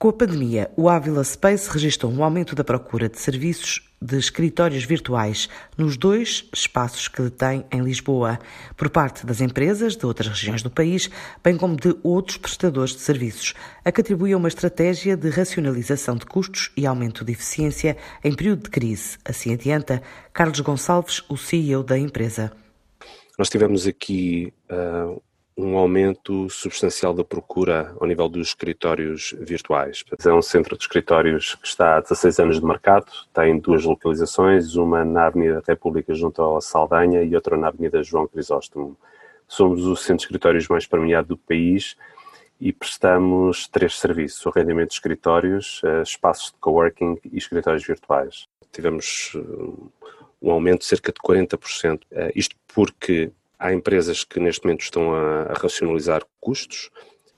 Com a pandemia, o Avila Space registrou um aumento da procura de serviços de escritórios virtuais nos dois espaços que detém em Lisboa, por parte das empresas de outras regiões do país, bem como de outros prestadores de serviços, a que atribui uma estratégia de racionalização de custos e aumento de eficiência em período de crise. Assim adianta Carlos Gonçalves, o CEO da empresa. Nós tivemos aqui uh, um aumento substancial da procura ao nível dos escritórios virtuais. É um centro de escritórios que está há 16 anos de mercado, tem duas localizações, uma na Avenida República junto ao Saldanha e outra na Avenida João Crisóstomo. Somos o centro de escritórios mais premiado do país e prestamos três serviços, o rendimento de escritórios, eh, espaços de coworking e escritórios virtuais. Tivemos eh, um aumento de cerca de 40%. Eh, isto porque Há empresas que neste momento estão a, a racionalizar custos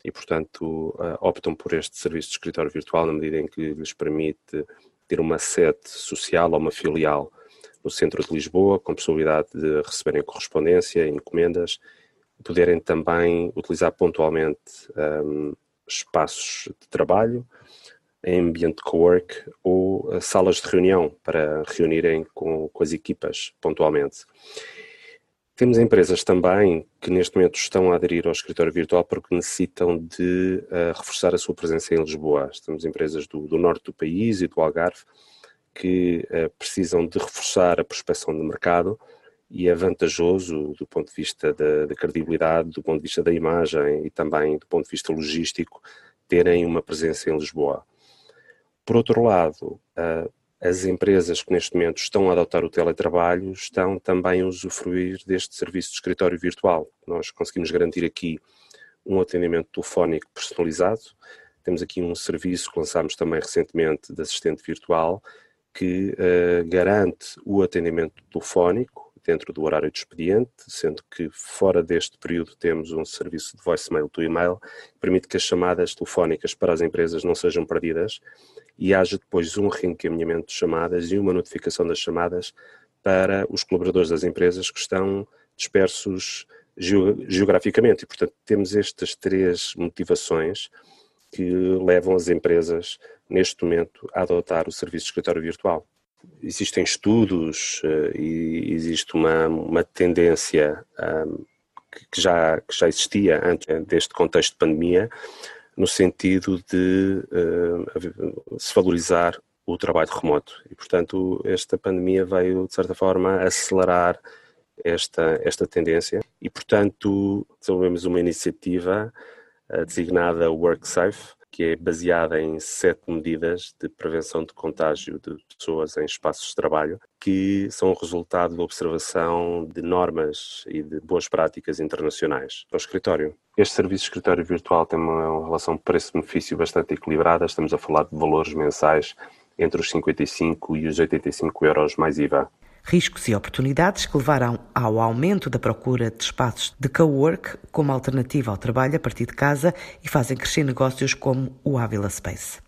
e, portanto, optam por este serviço de escritório virtual na medida em que lhes permite ter uma sede social ou uma filial no centro de Lisboa, com possibilidade de receberem correspondência, encomendas, poderem também utilizar pontualmente um, espaços de trabalho ambiente co-work ou uh, salas de reunião para reunirem com, com as equipas pontualmente. Temos empresas também que neste momento estão a aderir ao escritório virtual porque necessitam de uh, reforçar a sua presença em Lisboa. Temos empresas do, do norte do país e do Algarve que uh, precisam de reforçar a prospecção de mercado e é vantajoso do ponto de vista da, da, credibilidade, do ponto de vista da imagem e também do ponto de vista logístico terem uma presença em Lisboa. Por outro lado, uh, as empresas que neste momento estão a adotar o teletrabalho estão também a usufruir deste serviço de escritório virtual. Nós conseguimos garantir aqui um atendimento telefónico personalizado. Temos aqui um serviço que lançámos também recentemente de assistente virtual que uh, garante o atendimento telefónico dentro do horário de expediente, sendo que fora deste período temos um serviço de voicemail to e-mail que permite que as chamadas telefónicas para as empresas não sejam perdidas e haja depois um reencaminhamento de chamadas e uma notificação das chamadas para os colaboradores das empresas que estão dispersos geograficamente. E, portanto, temos estas três motivações que levam as empresas, neste momento, a adotar o serviço de escritório virtual. Existem estudos uh, e existe uma, uma tendência um, que, já, que já existia antes deste contexto de pandemia, no sentido de uh, se valorizar o trabalho remoto. E, portanto, esta pandemia veio, de certa forma, acelerar esta, esta tendência e, portanto, desenvolvemos uma iniciativa uh, designada WorkSafe, que é baseada em sete medidas de prevenção de contágio de pessoas em espaços de trabalho, que são o resultado da observação de normas e de boas práticas internacionais ao escritório. Este serviço de escritório virtual tem uma relação preço-benefício bastante equilibrada, estamos a falar de valores mensais entre os 55 e os 85 euros mais IVA riscos e oportunidades que levarão ao aumento da procura de espaços de co-work como alternativa ao trabalho a partir de casa e fazem crescer negócios como o Avila Space.